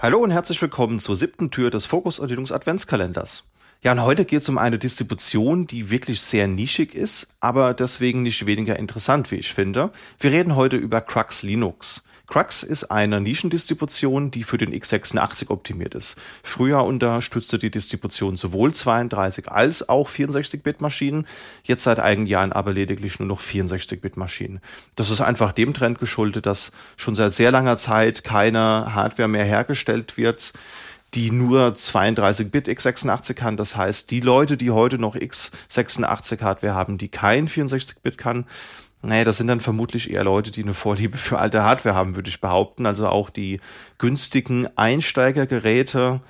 Hallo und herzlich willkommen zur siebten Tür des Fokus Linux Adventskalenders. Ja, und heute geht es um eine Distribution, die wirklich sehr nischig ist, aber deswegen nicht weniger interessant, wie ich finde. Wir reden heute über Crux Linux. Crux ist eine Nischendistribution, die für den x86 optimiert ist. Früher unterstützte die Distribution sowohl 32 als auch 64-Bit-Maschinen, jetzt seit einigen Jahren aber lediglich nur noch 64-Bit-Maschinen. Das ist einfach dem Trend geschuldet, dass schon seit sehr langer Zeit keine Hardware mehr hergestellt wird, die nur 32-Bit x86 kann. Das heißt, die Leute, die heute noch x86 Hardware haben, die kein 64-Bit kann, naja, das sind dann vermutlich eher Leute, die eine Vorliebe für alte Hardware haben, würde ich behaupten. Also auch die günstigen Einsteigergeräte,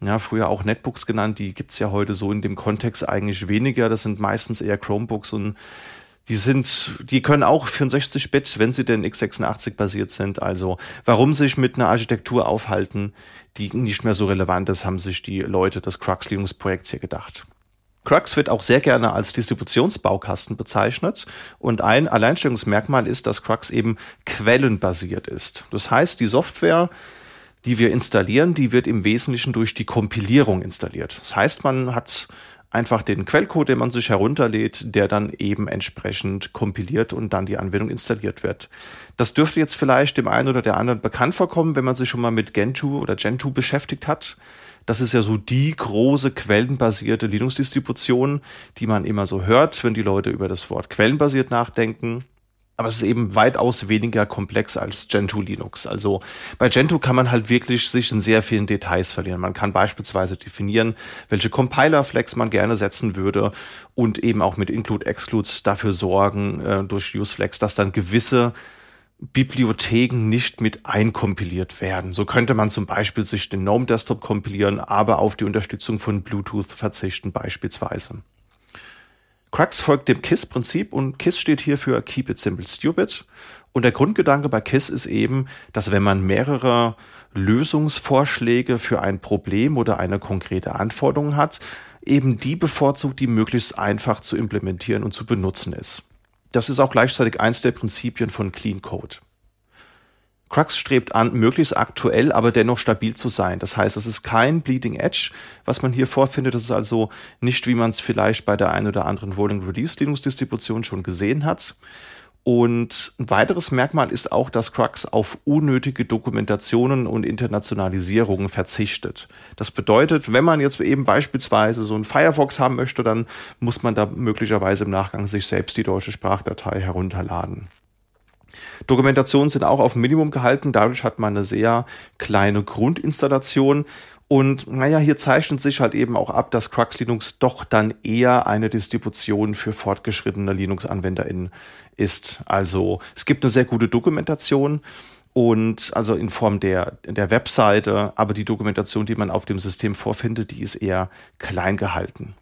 ja, früher auch Netbooks genannt, die gibt's ja heute so in dem Kontext eigentlich weniger. Das sind meistens eher Chromebooks und die sind, die können auch 64-Bit, wenn sie denn x86 basiert sind. Also warum sich mit einer Architektur aufhalten, die nicht mehr so relevant ist, haben sich die Leute des Crux Linux Projekts hier gedacht. Crux wird auch sehr gerne als Distributionsbaukasten bezeichnet und ein Alleinstellungsmerkmal ist, dass Crux eben quellenbasiert ist. Das heißt, die Software, die wir installieren, die wird im Wesentlichen durch die Kompilierung installiert. Das heißt, man hat einfach den Quellcode, den man sich herunterlädt, der dann eben entsprechend kompiliert und dann die Anwendung installiert wird. Das dürfte jetzt vielleicht dem einen oder der anderen bekannt vorkommen, wenn man sich schon mal mit Gentoo oder Gentoo beschäftigt hat. Das ist ja so die große quellenbasierte Linux-Distribution, die man immer so hört, wenn die Leute über das Wort quellenbasiert nachdenken. Aber es ist eben weitaus weniger komplex als Gentoo Linux. Also bei Gentoo kann man halt wirklich sich in sehr vielen Details verlieren. Man kann beispielsweise definieren, welche Compiler-Flex man gerne setzen würde und eben auch mit Include-Excludes dafür sorgen, äh, durch UseFlex, dass dann gewisse Bibliotheken nicht mit einkompiliert werden. So könnte man zum Beispiel sich den GNOME Desktop kompilieren, aber auf die Unterstützung von Bluetooth verzichten beispielsweise. Crux folgt dem KISS-Prinzip und KISS steht hier für Keep It Simple Stupid. Und der Grundgedanke bei KISS ist eben, dass wenn man mehrere Lösungsvorschläge für ein Problem oder eine konkrete Anforderung hat, eben die bevorzugt, die möglichst einfach zu implementieren und zu benutzen ist. Das ist auch gleichzeitig eins der Prinzipien von Clean Code. Crux strebt an, möglichst aktuell, aber dennoch stabil zu sein. Das heißt, es ist kein Bleeding Edge, was man hier vorfindet. Das ist also nicht, wie man es vielleicht bei der ein oder anderen Rolling Release Linux Distribution schon gesehen hat, und ein weiteres Merkmal ist auch, dass Crux auf unnötige Dokumentationen und Internationalisierungen verzichtet. Das bedeutet, wenn man jetzt eben beispielsweise so ein Firefox haben möchte, dann muss man da möglicherweise im Nachgang sich selbst die deutsche Sprachdatei herunterladen. Dokumentationen sind auch auf Minimum gehalten, dadurch hat man eine sehr kleine Grundinstallation und naja, hier zeichnet sich halt eben auch ab, dass Crux Linux doch dann eher eine Distribution für fortgeschrittene Linux-AnwenderInnen ist. Also es gibt eine sehr gute Dokumentation und also in Form der, der Webseite, aber die Dokumentation, die man auf dem System vorfindet, die ist eher klein gehalten.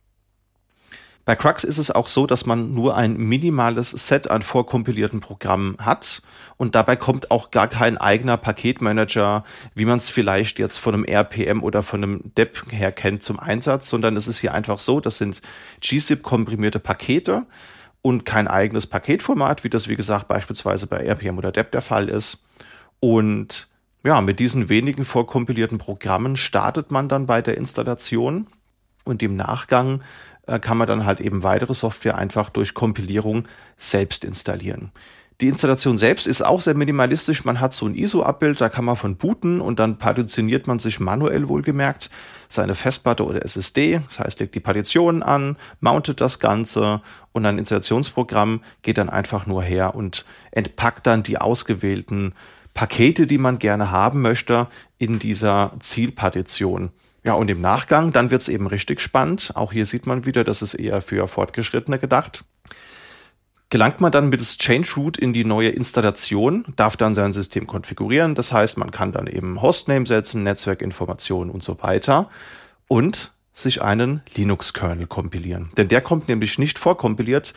Bei Crux ist es auch so, dass man nur ein minimales Set an vorkompilierten Programmen hat und dabei kommt auch gar kein eigener Paketmanager, wie man es vielleicht jetzt von einem RPM oder von einem DEP her kennt, zum Einsatz, sondern es ist hier einfach so, das sind GZIP komprimierte Pakete und kein eigenes Paketformat, wie das wie gesagt beispielsweise bei RPM oder DEP der Fall ist. Und ja, mit diesen wenigen vorkompilierten Programmen startet man dann bei der Installation und im Nachgang kann man dann halt eben weitere Software einfach durch Kompilierung selbst installieren. Die Installation selbst ist auch sehr minimalistisch. Man hat so ein ISO-Abbild, da kann man von booten und dann partitioniert man sich manuell wohlgemerkt seine Festplatte oder SSD. Das heißt, legt die Partitionen an, mountet das Ganze und ein Installationsprogramm geht dann einfach nur her und entpackt dann die ausgewählten Pakete, die man gerne haben möchte, in dieser Zielpartition. Ja, und im Nachgang, dann wird's eben richtig spannend. Auch hier sieht man wieder, das ist eher für Fortgeschrittene gedacht. Gelangt man dann mit das Change Root in die neue Installation, darf dann sein System konfigurieren. Das heißt, man kann dann eben Hostname setzen, Netzwerkinformationen und so weiter und sich einen Linux-Kernel kompilieren. Denn der kommt nämlich nicht vorkompiliert.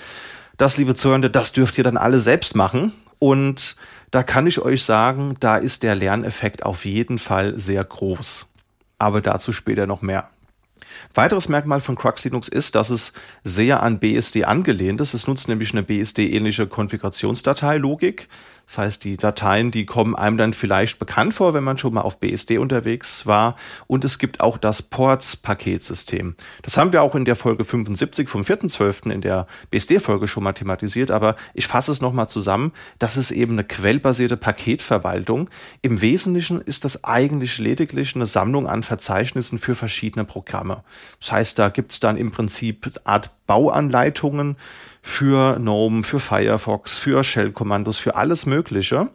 Das, liebe Zuhörende, das dürft ihr dann alle selbst machen. Und da kann ich euch sagen, da ist der Lerneffekt auf jeden Fall sehr groß aber dazu später noch mehr. Weiteres Merkmal von Crux Linux ist, dass es sehr an BSD angelehnt ist. Es nutzt nämlich eine BSD-ähnliche Konfigurationsdateilogik. Das heißt, die Dateien, die kommen einem dann vielleicht bekannt vor, wenn man schon mal auf BSD unterwegs war. Und es gibt auch das Ports-Paketsystem. Das haben wir auch in der Folge 75 vom 4.12. in der BSD-Folge schon mal thematisiert. Aber ich fasse es nochmal zusammen. Das ist eben eine quellbasierte Paketverwaltung. Im Wesentlichen ist das eigentlich lediglich eine Sammlung an Verzeichnissen für verschiedene Programme. Das heißt, da gibt es dann im Prinzip Art Bauanleitungen für GNOME, für Firefox, für Shell-Kommandos, für alles Mögliche.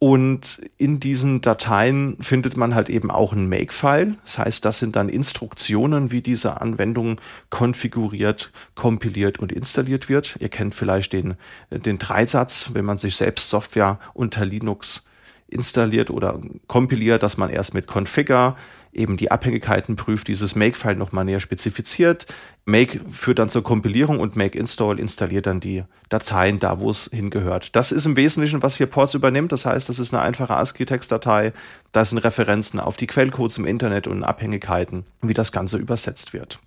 Und in diesen Dateien findet man halt eben auch ein Make-File. Das heißt, das sind dann Instruktionen, wie diese Anwendung konfiguriert, kompiliert und installiert wird. Ihr kennt vielleicht den, den Dreisatz, wenn man sich selbst Software unter Linux installiert oder kompiliert, dass man erst mit Configure eben die Abhängigkeiten prüft, dieses Make-File nochmal näher spezifiziert. Make führt dann zur Kompilierung und Make Install installiert dann die Dateien da, wo es hingehört. Das ist im Wesentlichen, was hier Ports übernimmt. Das heißt, das ist eine einfache ASCII-Textdatei. Da sind Referenzen auf die Quellcodes im Internet und Abhängigkeiten, wie das Ganze übersetzt wird.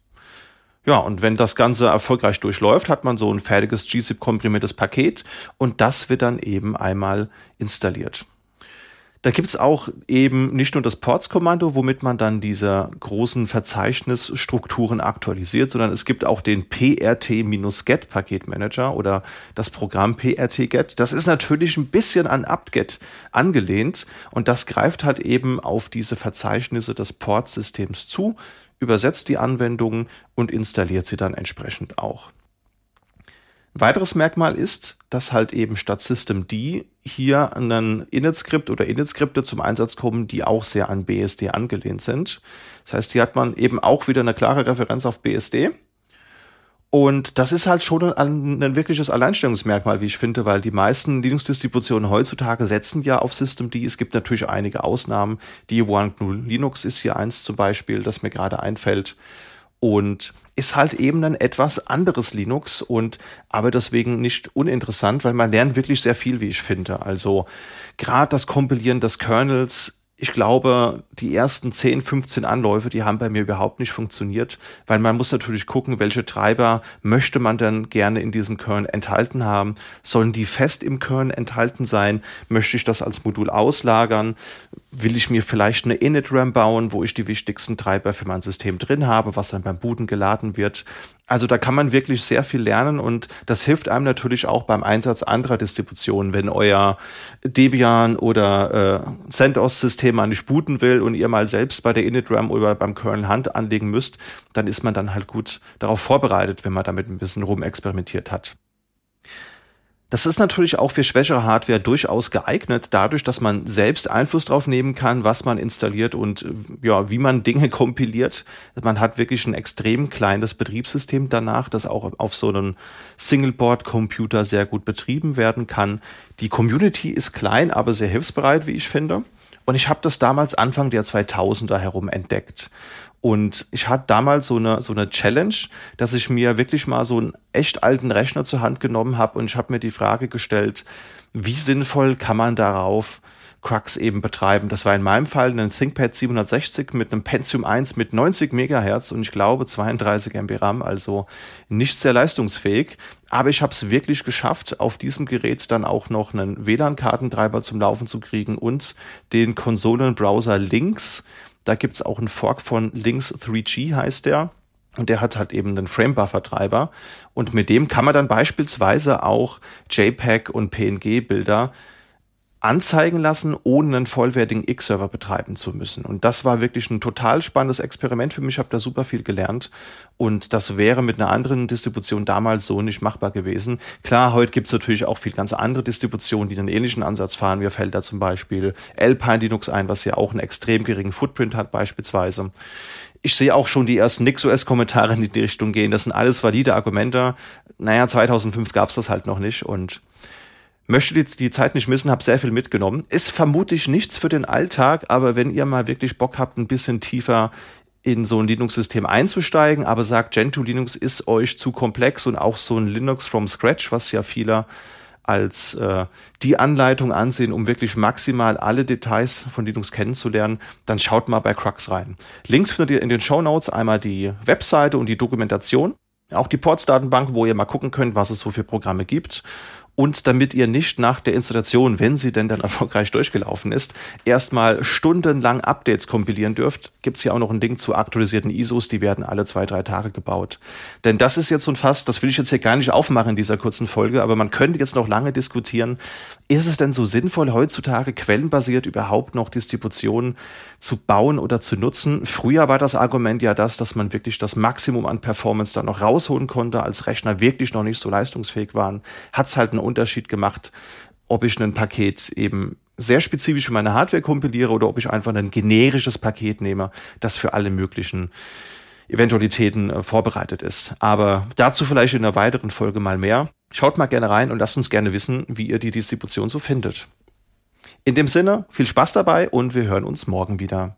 Ja, und wenn das Ganze erfolgreich durchläuft, hat man so ein fertiges gzip-komprimiertes Paket und das wird dann eben einmal installiert. Da gibt's auch eben nicht nur das Ports-Kommando, womit man dann diese großen Verzeichnisstrukturen aktualisiert, sondern es gibt auch den PRT-Get-Paketmanager oder das Programm PRT-Get. Das ist natürlich ein bisschen an apt-get angelehnt und das greift halt eben auf diese Verzeichnisse des Port-Systems zu, übersetzt die Anwendungen und installiert sie dann entsprechend auch. Weiteres Merkmal ist, dass halt eben statt Systemd hier ein Init-Skript oder Init-Skripte zum Einsatz kommen, die auch sehr an BSD angelehnt sind. Das heißt, hier hat man eben auch wieder eine klare Referenz auf BSD. Und das ist halt schon ein, ein, wirkliches Alleinstellungsmerkmal, wie ich finde, weil die meisten Linux-Distributionen heutzutage setzen ja auf Systemd. Es gibt natürlich einige Ausnahmen. Die One Linux ist hier eins zum Beispiel, das mir gerade einfällt und ist halt eben ein etwas anderes Linux und aber deswegen nicht uninteressant, weil man lernt wirklich sehr viel, wie ich finde. Also gerade das Kompilieren des Kernels ich glaube, die ersten 10, 15 Anläufe, die haben bei mir überhaupt nicht funktioniert, weil man muss natürlich gucken, welche Treiber möchte man denn gerne in diesem Kern enthalten haben. Sollen die fest im Kern enthalten sein? Möchte ich das als Modul auslagern? Will ich mir vielleicht eine Init-RAM bauen, wo ich die wichtigsten Treiber für mein System drin habe, was dann beim Booten geladen wird? Also da kann man wirklich sehr viel lernen und das hilft einem natürlich auch beim Einsatz anderer Distributionen. Wenn euer Debian oder äh, CentOS-System mal nicht booten will und ihr mal selbst bei der InitRAM oder beim Kernel Hand anlegen müsst, dann ist man dann halt gut darauf vorbereitet, wenn man damit ein bisschen rumexperimentiert hat. Das ist natürlich auch für schwächere Hardware durchaus geeignet, dadurch, dass man selbst Einfluss drauf nehmen kann, was man installiert und äh, ja, wie man Dinge kompiliert. Man hat wirklich ein extrem kleines Betriebssystem danach, das auch auf so einem Singleboard-Computer sehr gut betrieben werden kann. Die Community ist klein, aber sehr hilfsbereit, wie ich finde. Und ich habe das damals Anfang der 2000er herum entdeckt. Und ich hatte damals so eine, so eine Challenge, dass ich mir wirklich mal so einen echt alten Rechner zur Hand genommen habe und ich habe mir die Frage gestellt, wie sinnvoll kann man darauf Crux eben betreiben. Das war in meinem Fall ein ThinkPad 760 mit einem Pentium 1 mit 90 Megahertz und ich glaube 32 MB RAM, also nicht sehr leistungsfähig. Aber ich habe es wirklich geschafft, auf diesem Gerät dann auch noch einen WLAN-Kartentreiber zum Laufen zu kriegen und den Konsolenbrowser Links da gibt's auch einen Fork von Links 3G heißt der. Und der hat halt eben einen Frame-Buffer-Treiber. Und mit dem kann man dann beispielsweise auch JPEG und PNG-Bilder anzeigen lassen, ohne einen vollwertigen X-Server betreiben zu müssen. Und das war wirklich ein total spannendes Experiment für mich. Ich habe da super viel gelernt. Und das wäre mit einer anderen Distribution damals so nicht machbar gewesen. Klar, heute gibt es natürlich auch viel ganz andere Distributionen, die einen ähnlichen Ansatz fahren. Mir fällt da zum Beispiel Alpine Linux ein, was ja auch einen extrem geringen Footprint hat beispielsweise. Ich sehe auch schon die ersten NixOS-Kommentare in die Richtung gehen. Das sind alles valide Argumente. Naja, 2005 gab es das halt noch nicht. Und möchte jetzt die Zeit nicht missen, habe sehr viel mitgenommen. Ist vermutlich nichts für den Alltag, aber wenn ihr mal wirklich Bock habt, ein bisschen tiefer in so ein Linux-System einzusteigen, aber sagt, Gentoo Linux ist euch zu komplex und auch so ein Linux from Scratch, was ja viele als äh, die Anleitung ansehen, um wirklich maximal alle Details von Linux kennenzulernen, dann schaut mal bei Crux rein. Links findet ihr in den Show Notes einmal die Webseite und die Dokumentation, auch die Ports-Datenbank, wo ihr mal gucken könnt, was es so für Programme gibt. Und damit ihr nicht nach der Installation, wenn sie denn dann erfolgreich durchgelaufen ist, erstmal stundenlang Updates kompilieren dürft, gibt's hier auch noch ein Ding zu aktualisierten ISOs, die werden alle zwei, drei Tage gebaut. Denn das ist jetzt so ein Fass, das will ich jetzt hier gar nicht aufmachen in dieser kurzen Folge, aber man könnte jetzt noch lange diskutieren, ist es denn so sinnvoll, heutzutage quellenbasiert überhaupt noch Distributionen zu bauen oder zu nutzen? Früher war das Argument ja das, dass man wirklich das Maximum an Performance dann noch rausholen konnte, als Rechner wirklich noch nicht so leistungsfähig waren. Hat's halt einen Unterschied gemacht, ob ich ein Paket eben sehr spezifisch für meine Hardware kompiliere oder ob ich einfach ein generisches Paket nehme, das für alle möglichen Eventualitäten äh, vorbereitet ist. Aber dazu vielleicht in einer weiteren Folge mal mehr. Schaut mal gerne rein und lasst uns gerne wissen, wie ihr die Distribution so findet. In dem Sinne, viel Spaß dabei und wir hören uns morgen wieder.